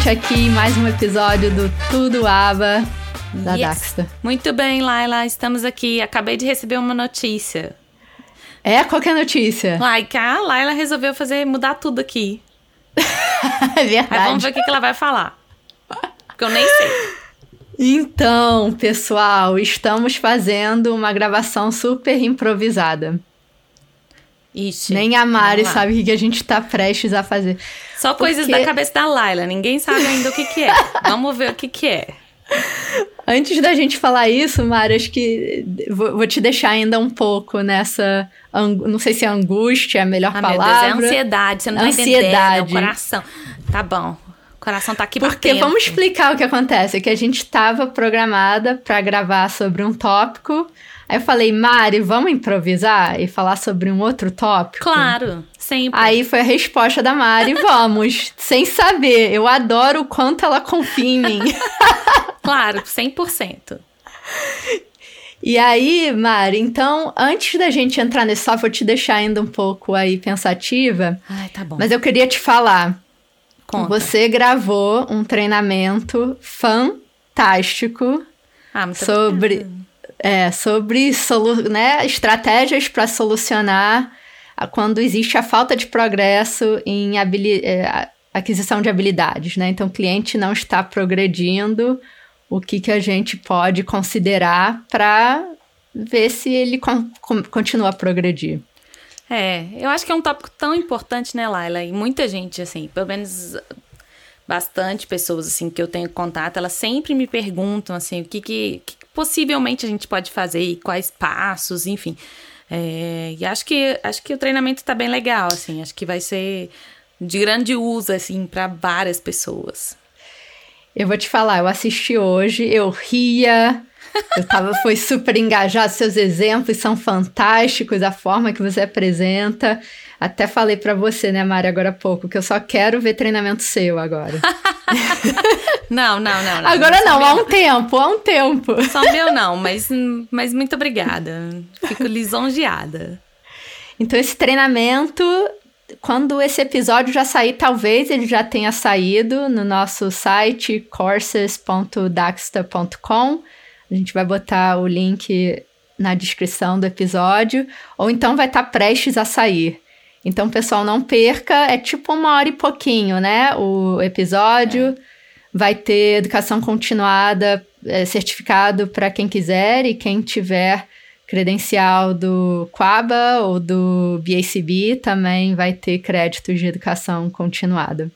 Gente aqui em mais um episódio do Tudo Aba da Yes. Daxta. Muito bem, Laila, estamos aqui. Acabei de receber uma notícia. É, qual que é a notícia? Like, a Laila resolveu fazer mudar tudo aqui. É Aí vamos verdade. ver o que, que ela vai falar. Porque eu nem sei. Então, pessoal, estamos fazendo uma gravação super improvisada. Ixi. Nem a Mari sabe o que a gente tá prestes a fazer. Só coisas Porque- da cabeça da Laila. Ninguém sabe ainda o que, que é. Vamos ver o que, que é. Antes da gente falar isso, Mari, acho que vou, te deixar ainda um pouco nessa. Não sei se é angústia é a melhor Ah, meu palavra. Deus, é ansiedade. Você não tá Ansiedade. entendendo. É o coração. Tá bom. O coração tá aqui Porque batendo. vamos explicar o que acontece. É que a gente estava programada para gravar sobre um tópico. Aí eu falei, Mari, vamos improvisar e falar sobre um outro tópico? Claro, sempre. Aí foi a resposta da Mari, vamos, sem saber. Eu adoro o quanto ela confia em mim. Claro, 100%. E aí, Mari, então, antes da gente entrar nesse tópico, vou te deixar ainda um pouco aí pensativa, Ai, tá bom. mas eu queria te falar. Conta. Você gravou um treinamento fantástico Ah, sobre, obrigada. É, sobre solu né, estratégias para solucionar quando existe a falta de progresso em é, aquisição de habilidades. Né? Então, o cliente não está progredindo, o que, que a gente pode considerar para ver se ele con- continua a progredir. É, eu acho que é um tópico tão importante, né, Laila? E muita gente, assim, pelo menos bastante pessoas, assim, que eu tenho contato, elas sempre me perguntam, assim, o que, que, que possivelmente a gente pode fazer e quais passos, enfim. É, e acho que, acho que o treinamento tá bem legal, assim, acho que vai ser de grande uso, assim, para várias pessoas. Eu vou te falar, eu assisti hoje, eu ria, eu tava, foi super engajado, seus exemplos são fantásticos, a forma que você apresenta. Até falei pra você, né, Mari, agora há pouco, que eu só quero ver treinamento seu agora. Não, não, não. não agora não, meu há um tempo, há um tempo. Só meu não, mas, mas muito obrigada. Fico lisonjeada. Então, esse treinamento, quando esse episódio já sair, talvez ele já tenha saído no nosso site courses.daxta.com. A gente vai botar o link na descrição do episódio, ou então vai estar prestes a sair. Então, pessoal, não perca, é tipo uma hora e pouquinho, né? O episódio vai ter educação continuada, é, certificado para quem quiser e quem tiver credencial do Quaba ou do BACB também vai ter créditos de educação continuada.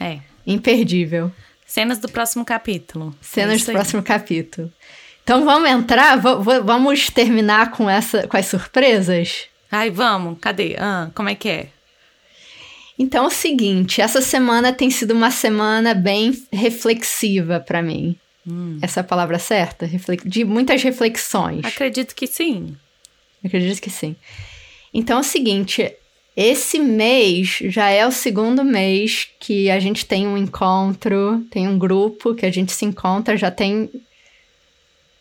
É. Imperdível. Cenas do próximo capítulo. É Cenas isso do próximo capítulo. Então vamos entrar, vamos terminar com essa com as surpresas? Ai, vamos, cadê? Ah, como é que é? Então é o seguinte, essa semana tem sido uma semana bem reflexiva para mim. Hum. Essa é a palavra certa? De muitas reflexões. Acredito que sim. Acredito que sim. Então é o seguinte, esse mês já é o segundo mês que a gente tem um encontro, tem um grupo que a gente se encontra, já tem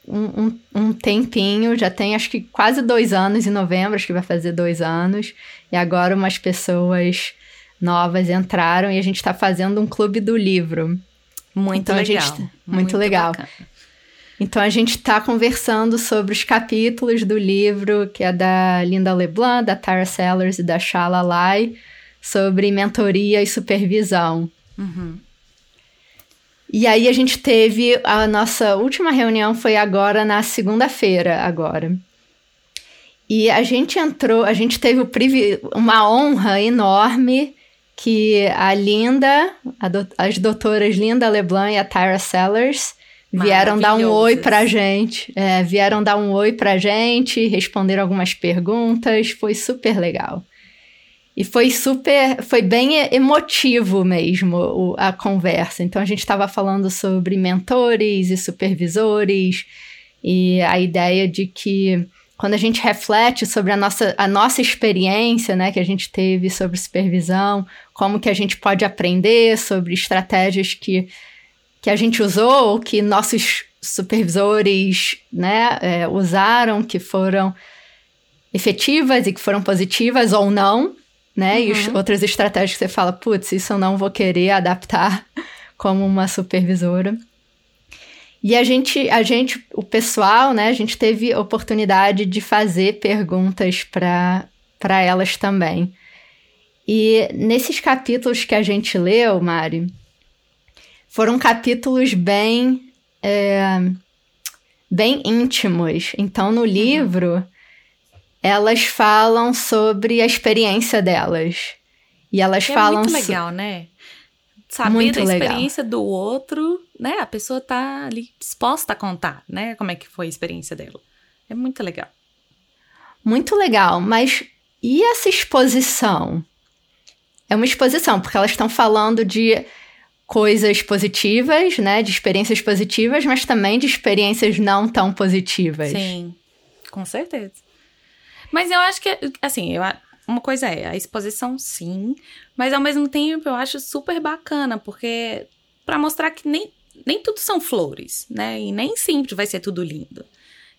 um, um, um tempinho, já tem acho que quase dois anos em novembro, acho que vai fazer dois anos, e agora umas pessoas novas entraram e a gente está fazendo um clube do livro. Muito Então, legal. gente- muito legal. bacana. Então a gente está conversando sobre os capítulos do livro que é da Linda LeBlanc, da Tara Sellers e da Shala Lai, sobre mentoria e supervisão. Uhum. E aí a gente teve a nossa última reunião foi agora na segunda-feira agora. E a gente entrou, a gente teve uma honra enorme que a Linda, a do- as doutoras Linda LeBlanc e a Tyra Sellers vieram dar um oi pra gente. É, vieram dar um oi pra gente, responderam algumas perguntas, foi super legal. E foi super, foi bem emotivo mesmo o- a conversa. Então a gente estava falando sobre mentores e supervisores e a ideia de que quando a gente reflete sobre a nossa, a nossa experiência, né, que a gente teve sobre supervisão, como que a gente pode aprender sobre estratégias que, que a gente usou ou que nossos supervisores, né, é, usaram, que foram efetivas e que foram positivas ou não, né? Uhum. E outras estratégias que você fala, putz, isso eu não vou querer adaptar como uma supervisora. E a gente, a gente, o pessoal, né, a gente teve oportunidade de fazer perguntas para elas também. E nesses capítulos que a gente leu, Mari, foram capítulos bem, é, bem íntimos. Então, no uhum. livro, elas falam sobre a experiência delas. E elas é falam. Muito legal, né? Saber muito da legal. experiência do outro, né? A pessoa tá ali disposta a contar, né? Como é que foi a experiência dela. É muito legal. Muito legal, mas e essa exposição? É uma exposição, porque elas estão falando de coisas positivas, né? De experiências positivas, mas também de experiências não tão positivas. Sim, com certeza. Mas eu acho que, assim, eu, uma coisa é a exposição, sim, mas ao mesmo tempo eu acho super bacana, porque para mostrar que nem, nem tudo são flores, né? E nem sempre vai ser tudo lindo.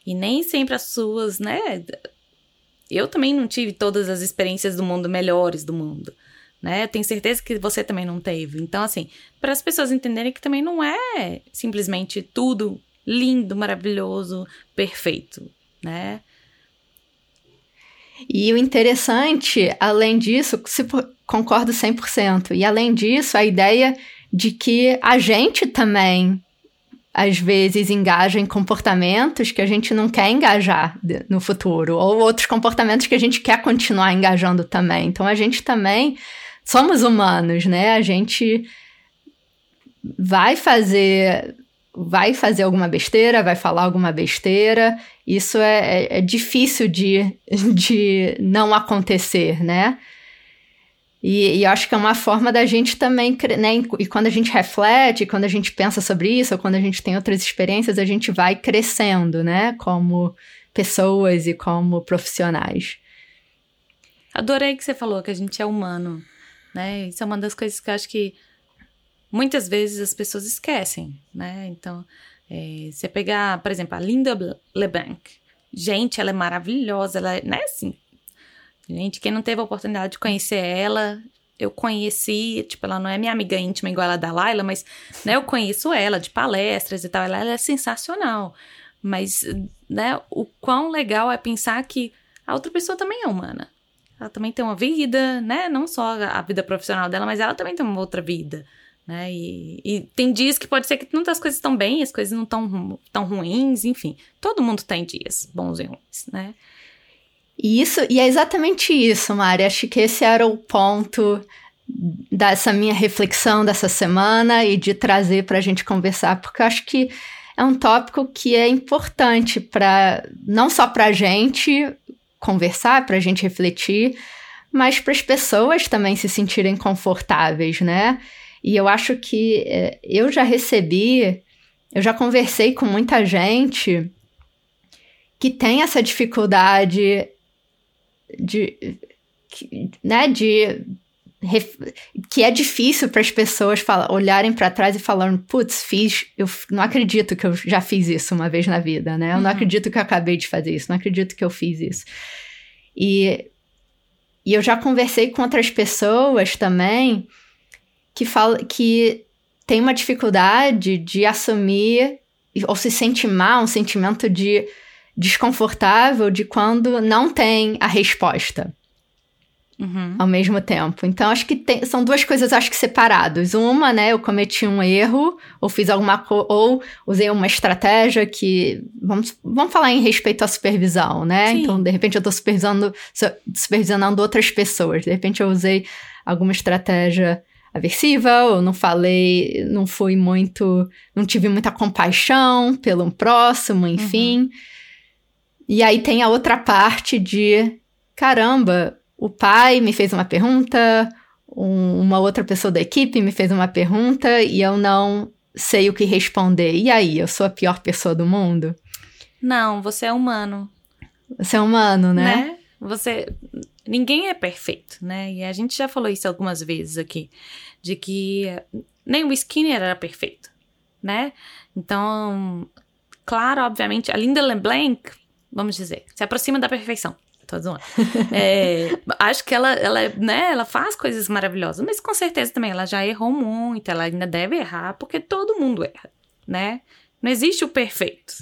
E nem sempre as suas, né? Eu também não tive todas as experiências do mundo melhores do mundo, né? Tenho certeza que você também não teve. Então, assim, para as pessoas entenderem que também não é simplesmente tudo lindo, maravilhoso, perfeito, né? E o interessante, além disso, se concordo 100%, e além disso, a ideia de que a gente também às vezes engaja em comportamentos que a gente não quer engajar no futuro, ou outros comportamentos que a gente quer continuar engajando também. Então a gente também somos humanos, né? A gente vai fazer vai fazer alguma besteira, vai falar alguma besteira. Isso é, é, é difícil de, de não acontecer, né? E, e acho que é uma forma da gente também, né? E quando a gente reflete, quando a gente pensa sobre isso, ou quando a gente tem outras experiências, a gente vai crescendo, né? Como pessoas e como profissionais. Adorei que você falou que a gente é humano, né? Isso é uma das coisas que eu acho que muitas vezes as pessoas esquecem, né? Então, é, você pegar, por exemplo, a Linda LeBlanc. Gente, ela é maravilhosa, ela é, né, assim... Gente, quem não teve a oportunidade de conhecer ela, eu conheci, tipo, ela não é minha amiga íntima igual a da Laila, mas, né, eu conheço ela de palestras e tal, ela, ela é sensacional. Mas, né, o quão legal é pensar que a outra pessoa também é humana. Ela também tem uma vida, né, não só a vida profissional dela, mas ela também tem uma outra vida né? E, e, tem dias que pode ser que muitas coisas estão bem, as coisas não estão tão ruins, enfim. Todo mundo tem dias bons e ruins, né? E isso, e é exatamente isso, Mari. Acho que esse era o ponto dessa minha reflexão dessa semana e de trazer para a gente conversar, porque acho que é um tópico que é importante para não só para a gente conversar, para a gente refletir, mas para as pessoas também se sentirem confortáveis, né? E eu acho que é, eu já recebi, eu já conversei com muita gente que tem essa dificuldade de, né, de que é difícil para as pessoas falar, olharem para trás e falarem, putz, fiz, eu não acredito que eu já fiz isso uma vez na vida, né? Eu uhum. não acredito que eu acabei de fazer isso, não acredito que eu fiz isso. E, e eu já conversei com outras pessoas também que fala que tem uma dificuldade de assumir ou se sente mal, um sentimento de desconfortável de quando não tem a resposta. Uhum. Ao mesmo tempo. Então, acho que tem, são duas coisas, acho que separadas. Uma, né, eu cometi um erro, ou fiz alguma coisa, ou usei uma estratégia que. Vamos, vamos falar em respeito à supervisão, né? Sim. Então, de repente, eu estou supervisionando, supervisionando outras pessoas. De repente, eu usei alguma estratégia aversiva, ou não falei, não fui muito, não tive muita compaixão pelo próximo, enfim. Uhum. E aí tem a outra parte de, caramba, o pai me fez uma pergunta, um, uma outra pessoa da equipe me fez uma pergunta e eu não sei o que responder. E aí, eu sou a pior pessoa do mundo? Não, você é humano. Você é humano, né? né? Você ninguém é perfeito, né? E a gente já falou isso algumas vezes aqui, de que nem o Skinner era perfeito, né? Então, claro, obviamente, a Linda LeBlanc, vamos dizer, se aproxima da perfeição. Tô zoando. É, acho que ela, ela, né, ela faz coisas maravilhosas, mas com certeza também ela já errou muito, ela ainda deve errar, porque todo mundo erra, né? Não existe o perfeito,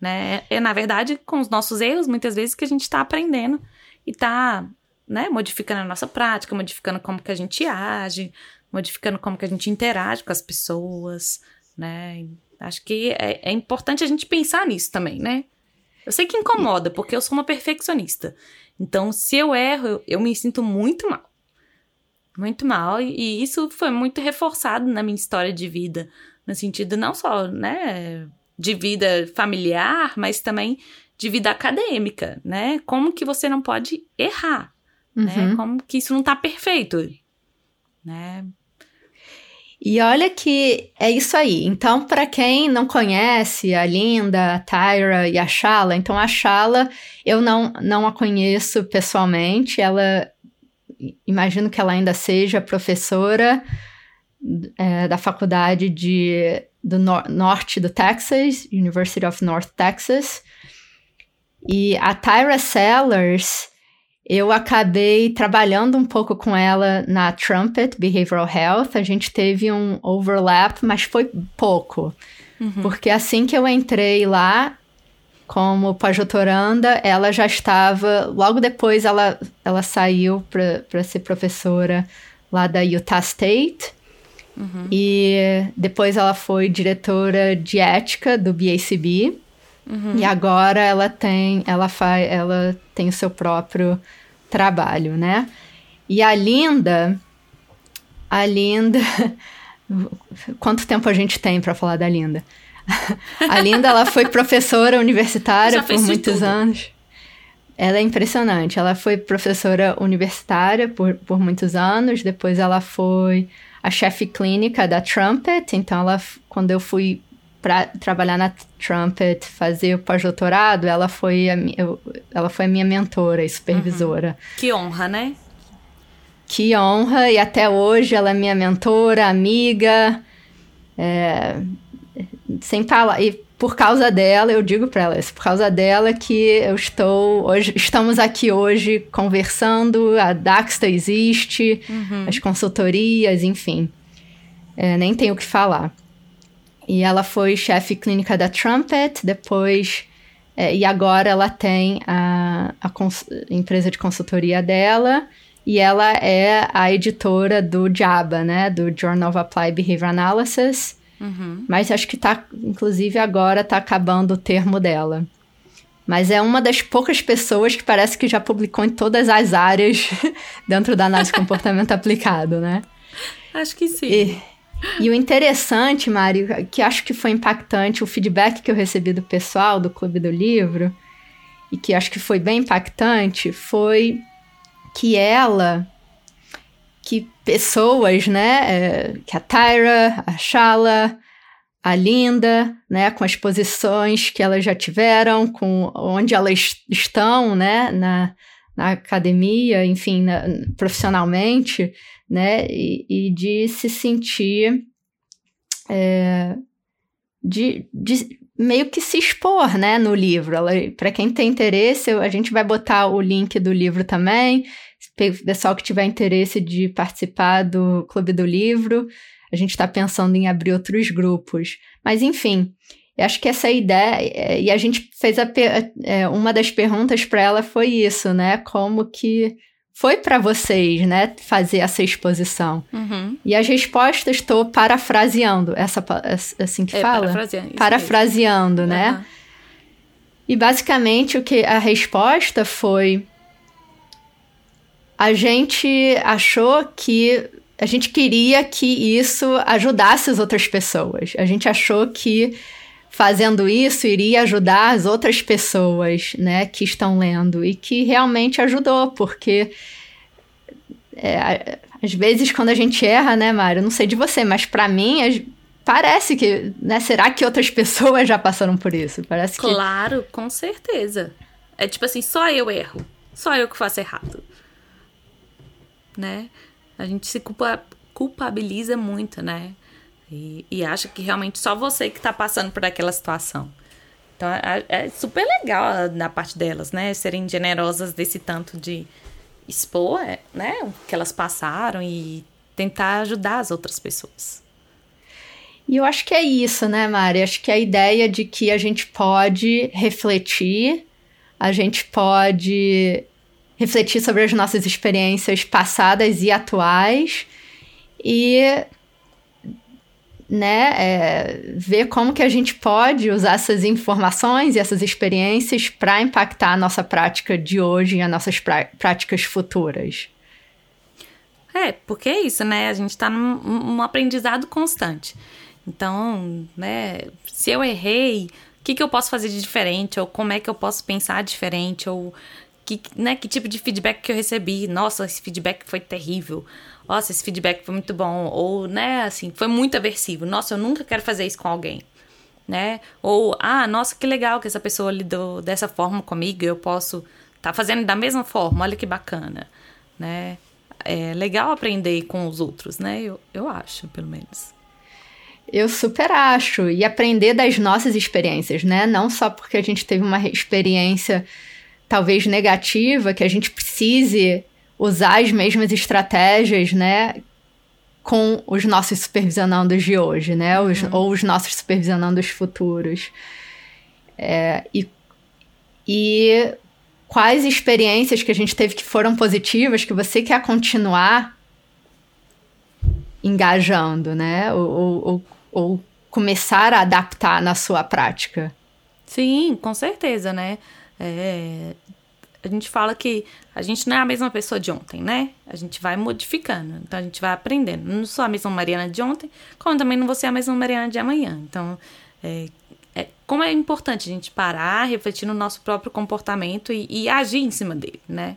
né? É, na verdade, com os nossos erros, muitas vezes, que a gente tá aprendendo e tá, né, modificando a nossa prática, modificando como que a gente age, modificando como que a gente interage com as pessoas, né? Acho que é, é importante a gente pensar nisso também, né? Eu sei que incomoda, porque eu sou uma perfeccionista. Então, se eu erro, eu, eu me sinto muito mal. Muito mal. E, e, isso foi muito reforçado na minha história de vida. No sentido não só, né, de vida familiar, mas também de vida acadêmica, né? Como que você não pode errar? Uhum. né? Como que isso não tá perfeito, né? E olha que é isso aí. Então, para quem não conhece a Linda, a Tyra e a Shala, então a Shala eu não, não a conheço pessoalmente. Ela, imagino que ela ainda seja professora é, da faculdade de, do no norte do Texas, University of North Texas. E a Tyra Sellers, eu acabei trabalhando um pouco com ela na Trumpet Behavioral Health. A gente teve um overlap, mas foi pouco. Uhum. Porque assim que eu entrei lá, como pós-doutoranda, ela já estava. Logo depois, ela, ela saiu para ser professora lá da Utah State. Uhum. E depois ela foi diretora de ética do BACB. Uhum. E agora ela tem, ela faz, ela tem o seu próprio trabalho, né? E a Linda, a Linda, quanto tempo a gente tem para falar da Linda? A Linda, ela foi professora universitária por muitos tudo. anos. Ela é impressionante. Ela foi professora universitária por, por muitos anos. Depois, ela foi a chefe clínica da Trumpet. Então, ela, quando eu fui para trabalhar na Trumpet, fazer o pós-doutorado, ela foi a, eu, ela foi a minha mentora e supervisora. Uhum. Que honra, né? Que honra, e até hoje ela é minha mentora, amiga, é, sem falar. E por causa dela, eu digo para ela, é por causa dela que eu estou hoje, estamos aqui hoje conversando, a Daxta existe, uhum. as consultorias, enfim. É, nem tenho o que falar. E ela foi chefe clínica da Trumpet, depois. É, e agora ela tem a, a empresa de consultoria dela. E ela é a editora do JABA, né? Do Journal of Applied Behavior Analysis. Uhum. Mas acho que tá, inclusive agora tá acabando o termo dela. Mas é uma das poucas pessoas que parece que já publicou em todas as áreas dentro da análise de comportamento aplicado, né? Acho que sim. E, e o interessante, Mário, que acho que foi impactante, o feedback que eu recebi do pessoal do Clube do Livro, e que acho que foi bem impactante, foi que ela, que pessoas, né, é, que a Tyra, a Shala, a Linda, né, com as posições que elas já tiveram, com onde elas estão, né, na, na academia, enfim, na, profissionalmente, né? E, e de se sentir. É, de, de meio que se expor, né, no livro. Para quem tem interesse, a gente vai botar o link do livro também. Pessoal que tiver interesse de participar do Clube do Livro, a gente está pensando em abrir outros grupos. Mas, enfim, acho que essa ideia. É, e a gente fez a, é, uma das perguntas para ela foi isso, né? Como que foi para vocês, né, fazer essa exposição? Uhum. E as respostas estou parafraseando, essa assim que é, fala? Parafraseando, parafraseando né? Uhum. E basicamente o que a resposta foi a gente achou que a gente queria que isso ajudasse as outras pessoas. A gente achou que fazendo isso iria ajudar as outras pessoas, né, que estão lendo e que realmente ajudou, porque é, às vezes quando a gente erra, né, Mário, não sei de você, mas para mim parece que, né, será que outras pessoas já passaram por isso? Parece que Claro, com certeza. É tipo assim, só eu erro, só eu que faço errado. Né? A gente se culpa, culpabiliza muito, né? E, e acha que realmente só você que tá passando por aquela situação. Então é, é super legal da parte delas, né? Serem generosas desse tanto de expor, é, né? O que elas passaram e tentar ajudar as outras pessoas. E eu acho que é isso, né, Mari? Acho que a ideia de que a gente pode refletir, a gente pode refletir sobre as nossas experiências passadas e atuais e né, é, ver como que a gente pode usar essas informações e essas experiências para impactar a nossa prática de hoje e as nossas práticas futuras. É, porque é isso, né? A gente está num, num, aprendizado constante. Então, né, se eu errei, o que, que eu posso fazer de diferente? Ou como é que eu posso pensar diferente? Ou que, né, que tipo de feedback que eu recebi? Nossa, esse feedback foi terrível nossa, esse feedback foi muito bom, ou, né, assim, foi muito aversivo, nossa, eu nunca quero fazer isso com alguém, né? Ou, ah, nossa, que legal que essa pessoa lidou dessa forma comigo, eu posso tá fazendo da mesma forma, olha que bacana, né? É legal aprender com os outros, né? Eu, eu acho, pelo menos. Eu super acho. E aprender das nossas experiências, né? Não só porque a gente teve uma experiência talvez negativa, que a gente precise usar as mesmas estratégias, né? Com os nossos supervisionandos de hoje, né? Os, uhum. Ou os nossos supervisionandos futuros. É, e, e quais experiências que a gente teve que foram positivas que você quer continuar engajando, né? Ou, ou, ou, começar a adaptar na sua prática. Sim, com certeza, né? É, a gente fala que a gente não é a mesma pessoa de ontem, né? A gente vai modificando, então a gente vai aprendendo. Não sou a mesma Mariana de ontem, como também não vou ser a mesma Mariana de amanhã. Então, é, é, como é importante a gente parar, refletir no nosso próprio comportamento e, e agir em cima dele, né?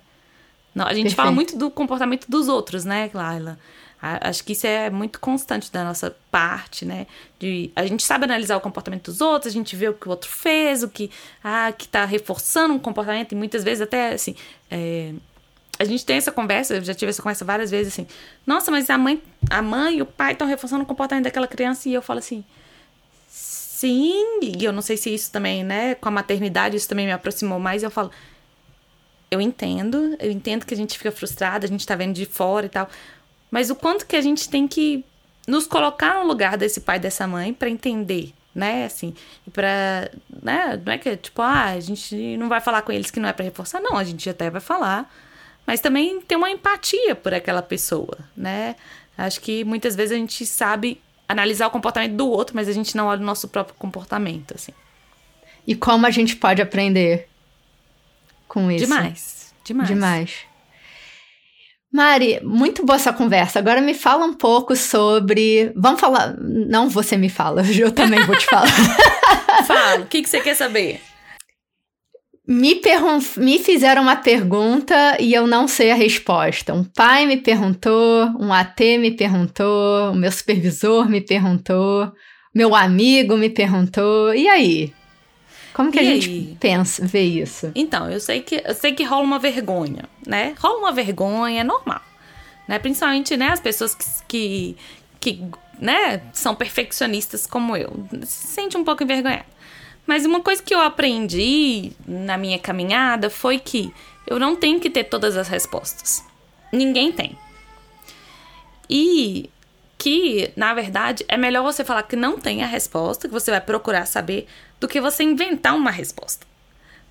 Não, a gente Perfeito. fala muito do comportamento dos outros, né, Laila? Acho que isso é muito constante da nossa parte, né? De, a gente sabe analisar o comportamento dos outros, a gente vê o que o outro fez, o que ah, que tá reforçando um comportamento, e muitas vezes até assim. É, a gente tem essa conversa, eu já tive essa conversa várias vezes assim. Nossa, mas a mãe, a mãe e o pai estão reforçando o comportamento daquela criança, e eu falo assim. Sim, e eu não sei se isso também, né, com a maternidade, isso também me aproximou mais. Eu falo, eu entendo, eu entendo que a gente fica frustrada, a gente tá vendo de fora e tal. Mas o quanto que a gente tem que nos colocar no lugar desse pai dessa mãe para entender, né? Assim, e para, né, não é que tipo, ah, a gente não vai falar com eles que não é para reforçar, não, a gente até vai falar, mas também ter uma empatia por aquela pessoa, né? Acho que muitas vezes a gente sabe analisar o comportamento do outro, mas a gente não olha o nosso próprio comportamento, assim. E como a gente pode aprender com isso? Demais, demais. Demais. Mari, muito boa essa conversa. Agora me fala um pouco sobre. Vamos falar. Não você me fala, eu também vou te falar. fala, o que, que você quer saber? Me, pergun me fizeram uma pergunta e eu não sei a resposta. Um pai me perguntou, um AT me perguntou, o meu supervisor me perguntou, meu amigo me perguntou. E aí? Como que e a aí? gente pensa, vê isso? Então, eu sei que eu sei que rola uma vergonha, né? Rola uma vergonha, é normal. Né? Principalmente, né, as pessoas que, que, que né, são perfeccionistas como eu. Se sente um pouco envergonhada. Mas uma coisa que eu aprendi na minha caminhada foi que eu não tenho que ter todas as respostas. Ninguém tem. E que, na verdade, é melhor você falar que não tem a resposta, que você vai procurar saber, do que você inventar uma resposta.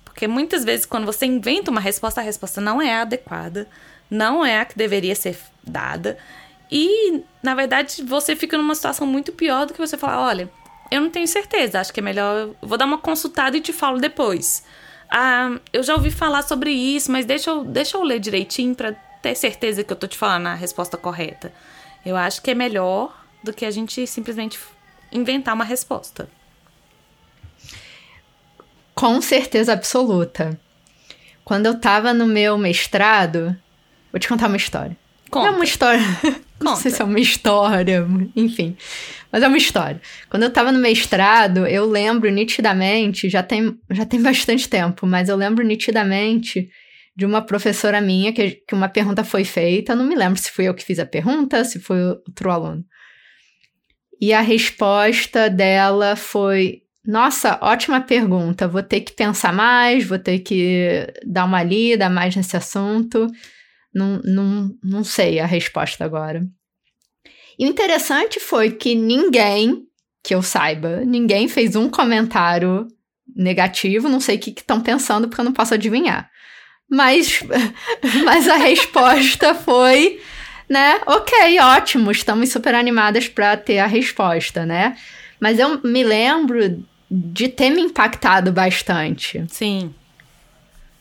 Porque muitas vezes, quando você inventa uma resposta, a resposta não é adequada, não é a que deveria ser dada. E, na verdade, você fica numa situação muito pior do que você falar: olha, eu não tenho certeza, acho que é melhor. Eu vou dar uma consultada e te falo depois. Ah, eu já ouvi falar sobre isso, mas deixa eu, deixa eu ler direitinho para ter certeza que eu tô te falando a resposta correta. Eu acho que é melhor do que a gente simplesmente inventar uma resposta. Com certeza absoluta. Quando eu tava no meu mestrado, vou te contar uma história. Conta. É uma história. Não sei se é uma história, enfim. Mas é uma história. Quando eu tava no mestrado, eu lembro nitidamente, já tem, já tem bastante tempo, mas eu lembro nitidamente de uma professora minha que, que uma pergunta foi feita. Não me lembro se fui eu que fiz a pergunta, se foi outro aluno. E a resposta dela foi: nossa, ótima pergunta. Vou ter que pensar mais, vou ter que dar uma lida mais nesse assunto. Não, não, não sei a resposta agora. E o interessante foi que ninguém, que eu saiba, ninguém fez um comentário negativo. Não sei o que estão pensando, porque eu não posso adivinhar. Mas, mas a resposta foi, né? Ok, ótimo, estamos super animadas para ter a resposta, né? Mas eu me lembro de ter me impactado bastante. Sim.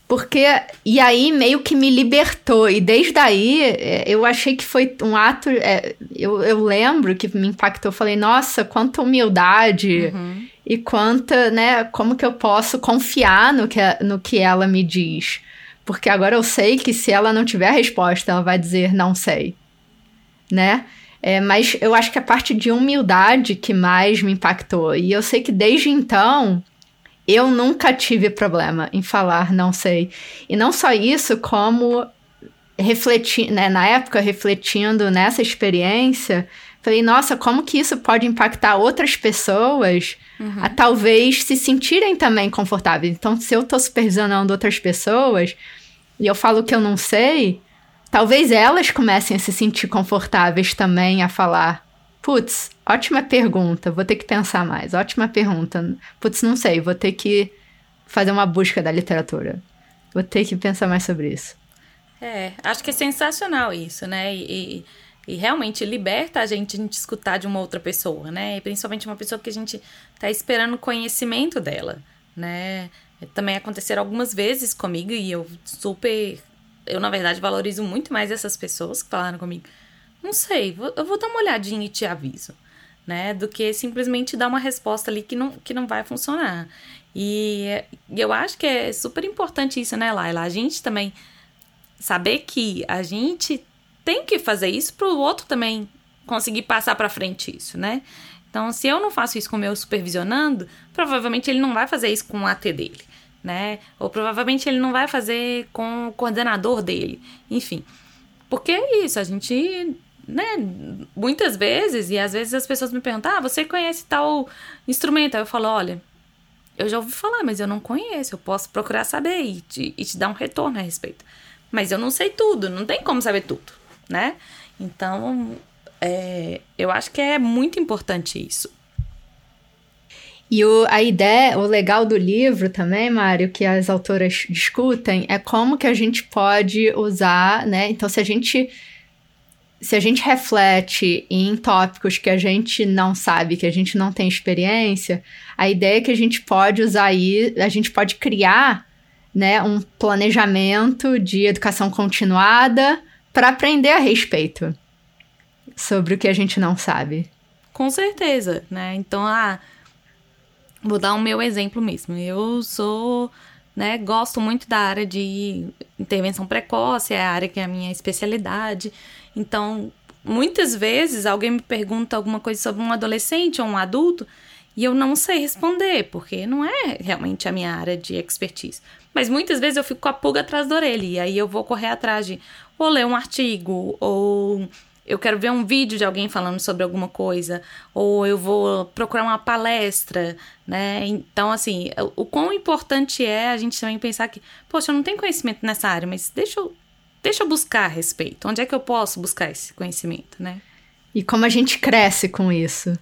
Porque, e aí meio que me libertou. E desde aí, é, eu achei que foi um ato. É, eu, eu lembro que me impactou. Falei, nossa, quanta humildade. Uhum. E quanta, né? Como que eu posso confiar no que, no que ela me diz? Porque agora eu sei que se ela não tiver resposta, ela vai dizer não sei. Né? É, mas eu acho que a parte de humildade que mais me impactou. E eu sei que desde então eu nunca tive problema em falar não sei. E não só isso, como refletir, né, na época refletindo nessa experiência, falei, nossa, como que isso pode impactar outras pessoas uhum. a talvez se sentirem também confortáveis. Então, se eu tô supervisionando outras pessoas e eu falo que eu não sei, talvez elas comecem a se sentir confortáveis também a falar Putz, ótima pergunta, vou ter que pensar mais. Ótima pergunta. Putz, não sei, vou ter que fazer uma busca da literatura. Vou ter que pensar mais sobre isso. É, acho que é sensacional isso, né? E, e, realmente liberta a gente, gente escutar de uma outra pessoa, né? E principalmente uma pessoa que a gente tá esperando conhecimento dela, né? Também aconteceram algumas vezes comigo e eu super. Eu, na verdade, valorizo muito mais essas pessoas que falaram comigo não sei, eu vou dar uma olhadinha e te aviso, né? Do que simplesmente dar uma resposta ali que não, que não vai funcionar. E, e eu acho que é super importante isso, né, Laila? A gente também saber que a gente tem que fazer isso para o outro também conseguir passar para frente isso, né? Então, se eu não faço isso com o meu supervisionando, provavelmente ele não vai fazer isso com o AT dele, né? Ou provavelmente ele não vai fazer com o coordenador dele, enfim. Porque é isso, a gente né, muitas vezes, e às vezes as pessoas me perguntam: ah, você conhece tal instrumento? Aí eu falo: olha, eu já ouvi falar, mas eu não conheço. Eu posso procurar saber e te, e te dar um retorno a respeito. Mas eu não sei tudo, não tem como saber tudo, né? Então, é, eu acho que é muito importante isso. E o, a ideia, o legal do livro também, Mário, que as autoras discutem, é como que a gente pode usar, né? Então, se a gente se a gente reflete em tópicos que a gente não sabe, que a gente não tem experiência, a ideia é que a gente pode usar aí, a gente pode criar né, um planejamento de educação continuada para aprender a respeito sobre o que a gente não sabe. Com certeza, né? Então, ah, vou dar o meu exemplo mesmo. Eu sou, né, gosto muito da área de intervenção precoce, é a área que é a minha especialidade. Então, muitas vezes alguém me pergunta alguma coisa sobre um adolescente ou um adulto e eu não sei responder, porque não é realmente a minha área de expertise. Mas muitas vezes eu fico com a pulga atrás da orelha e aí eu vou correr atrás de ou ler um artigo ou eu quero ver um vídeo de alguém falando sobre alguma coisa, ou eu vou procurar uma palestra, né? Então, assim, o quão importante é a gente também pensar que, poxa, eu não tenho conhecimento nessa área, mas deixa eu deixa eu buscar a respeito. Onde é que eu posso buscar esse conhecimento, né? E como a gente cresce com isso.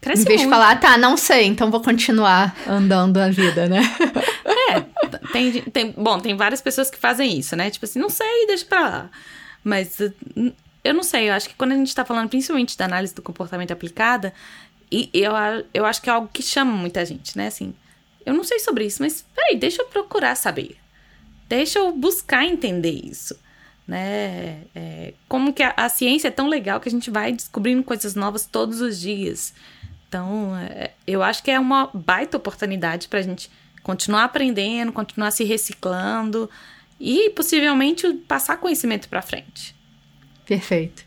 Cresce em vez muito. de falar, tá, não sei, então vou continuar andando a vida, né? é, tem, tem, bom, tem várias pessoas que fazem isso, né? Tipo assim, não sei, deixa pra lá. Mas eu não sei, eu acho que quando a gente tá falando principalmente da análise do comportamento aplicada, e eu, eu acho que é algo que chama muita gente, né? Assim, eu não sei sobre isso, mas peraí, deixa eu procurar saber. Deixa eu buscar entender isso. Né? É, como que a, a, ciência é tão legal que a gente vai descobrindo coisas novas todos os dias. Então, é, eu acho que é uma baita oportunidade para a gente continuar aprendendo, continuar se reciclando e possivelmente passar conhecimento para frente. Perfeito.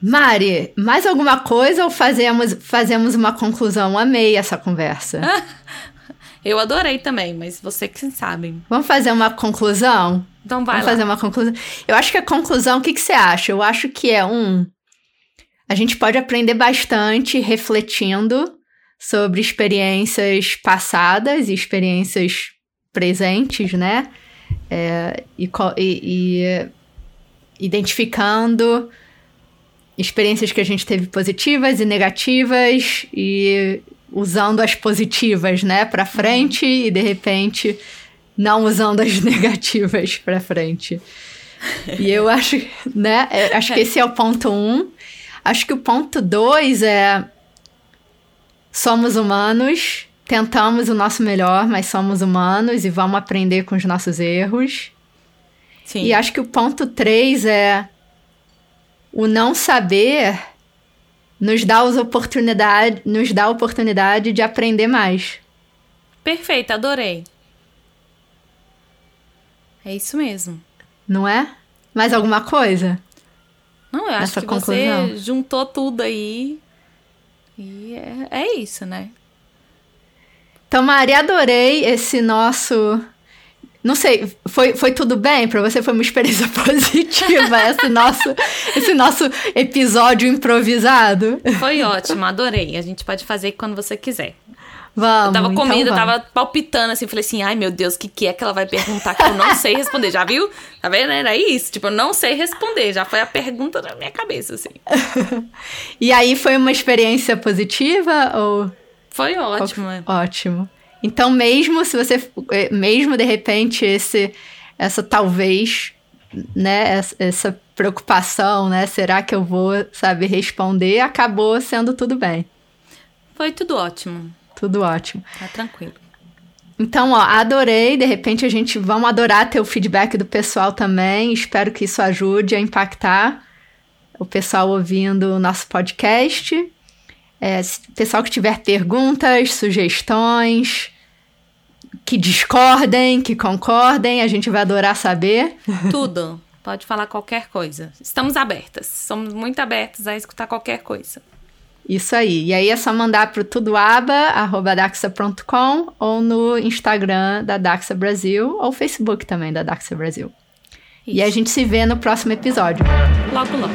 Mari, mais alguma coisa ou fazemos, fazemos uma conclusão? Amei essa conversa. Eu adorei também, mas você que sabe. Vamos fazer uma conclusão? Então vai Vamos lá. fazer uma conclusão. Eu acho que a conclusão, o que, que você acha? Eu acho que é um. A gente pode aprender bastante refletindo sobre experiências passadas e experiências presentes, né? É, e, e, e identificando experiências que a gente teve positivas e negativas e usando as positivas, né, para frente e de repente não usando as negativas para frente. E eu acho, né, é, acho que esse é o ponto um. Acho que o ponto dois é somos humanos, tentamos o nosso melhor, mas somos humanos e vamos aprender com os nossos erros. Sim. E acho que o ponto três é o não saber nos dá as oportunidade, nos dá a oportunidade de aprender mais. Perfeito, adorei. É isso mesmo. Não é? Mais alguma coisa? Não, eu acho que conclusão? você juntou tudo aí. E é, é isso, né? Então, Mari, adorei esse nosso não sei, foi, foi tudo bem para você? Foi uma experiência positiva esse nosso, esse nosso episódio improvisado? Foi ótimo, adorei. A gente pode fazer quando você quiser. Vamos. Eu tava então comendo, então tava palpitando assim, falei assim: ai meu Deus, o que, que é que ela vai perguntar que eu não sei responder? Já viu? Tá vendo? Era isso. Tipo, eu não sei responder. Já foi a pergunta na minha cabeça, assim. e aí foi uma experiência positiva ou. Foi ótimo. Ótimo. Então, mesmo se você, é, mesmo de repente esse, essa talvez, né, essa preocupação, né, será que eu vou saber responder, acabou sendo tudo bem. Foi tudo ótimo. Tudo ótimo. Tá tranquilo. Então, ó, adorei. De repente a gente vamos adorar ter o feedback do pessoal também. Espero que isso ajude a impactar o pessoal ouvindo o nosso podcast. É, pessoal que tiver perguntas, sugestões, que discordem, que concordem, a gente vai adorar saber. Tudo. Pode falar qualquer coisa. Estamos abertas. Somos muito abertas a escutar qualquer coisa. Isso aí. E aí é só mandar para o tudoaba.daxa.com ou no Instagram da Daxa Brasil ou Facebook também da Daxa Brasil. Isso. E a gente se vê no próximo episódio. Logo, logo.